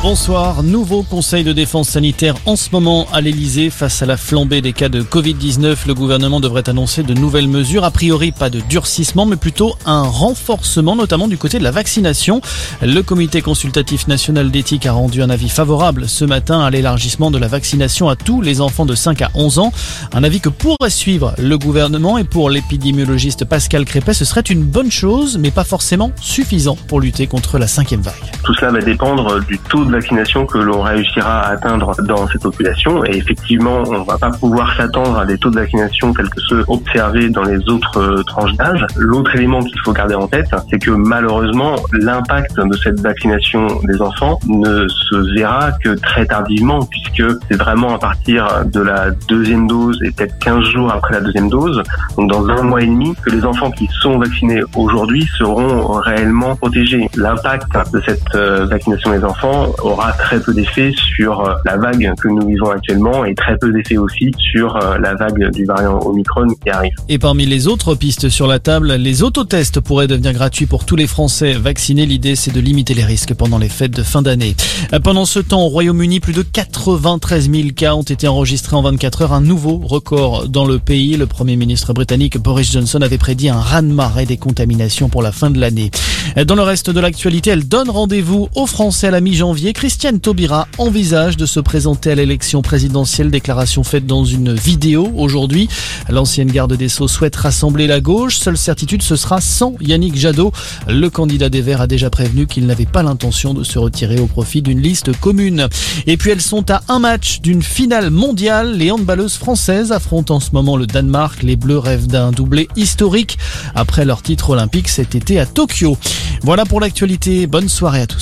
Bonsoir. Nouveau conseil de défense sanitaire en ce moment à l'Elysée. Face à la flambée des cas de Covid-19, le gouvernement devrait annoncer de nouvelles mesures. A priori, pas de durcissement, mais plutôt un renforcement, notamment du côté de la vaccination. Le comité consultatif national d'éthique a rendu un avis favorable ce matin à l'élargissement de la vaccination à tous les enfants de 5 à 11 ans. Un avis que pourrait suivre le gouvernement et pour l'épidémiologiste Pascal Crépet, ce serait une bonne chose, mais pas forcément suffisant pour lutter contre la cinquième vague. Tout cela va dépendre du taux de vaccination que l'on réussira à atteindre dans cette population. Et effectivement, on va pas pouvoir s'attendre à des taux de vaccination tels que ceux observés dans les autres euh, tranches d'âge. L'autre élément qu'il faut garder en tête, c'est que malheureusement, l'impact de cette vaccination des enfants ne se verra que très tardivement, puisque c'est vraiment à partir de la deuxième dose et peut-être 15 jours après la deuxième dose, donc dans un mois et demi, que les enfants qui sont vaccinés aujourd'hui seront réellement protégés. L'impact de cette euh, vaccination des enfants aura très peu d'effet sur euh, la vague que nous vivons actuellement et très peu d'effet aussi sur euh, la vague du variant Omicron qui arrive. Et parmi les autres pistes sur la table, les autotests pourraient devenir gratuits pour tous les Français vaccinés. L'idée, c'est de limiter les risques pendant les fêtes de fin d'année. Pendant ce temps, au Royaume-Uni, plus de 93 000 cas ont été enregistrés en 24 heures, un nouveau record dans le pays. Le Premier ministre britannique Boris Johnson avait prédit un raz-de-marée des contaminations pour la fin de l'année. Dans le reste de l'actualité, elle donne rendez-vous aux Français à la mi-janvier. Christiane Taubira envisage de se présenter à l'élection présidentielle, déclaration faite dans une vidéo aujourd'hui. L'ancienne garde des Sceaux souhaite rassembler la gauche. Seule certitude, ce sera sans Yannick Jadot. Le candidat des Verts a déjà prévenu qu'il n'avait pas l'intention de se retirer au profit d'une liste commune. Et puis elles sont à un match d'une finale mondiale. Les handballeuses françaises affrontent en ce moment le Danemark. Les Bleus rêvent d'un doublé historique après leur titre olympique cet été à Tokyo. Voilà pour l'actualité. Bonne soirée à tous.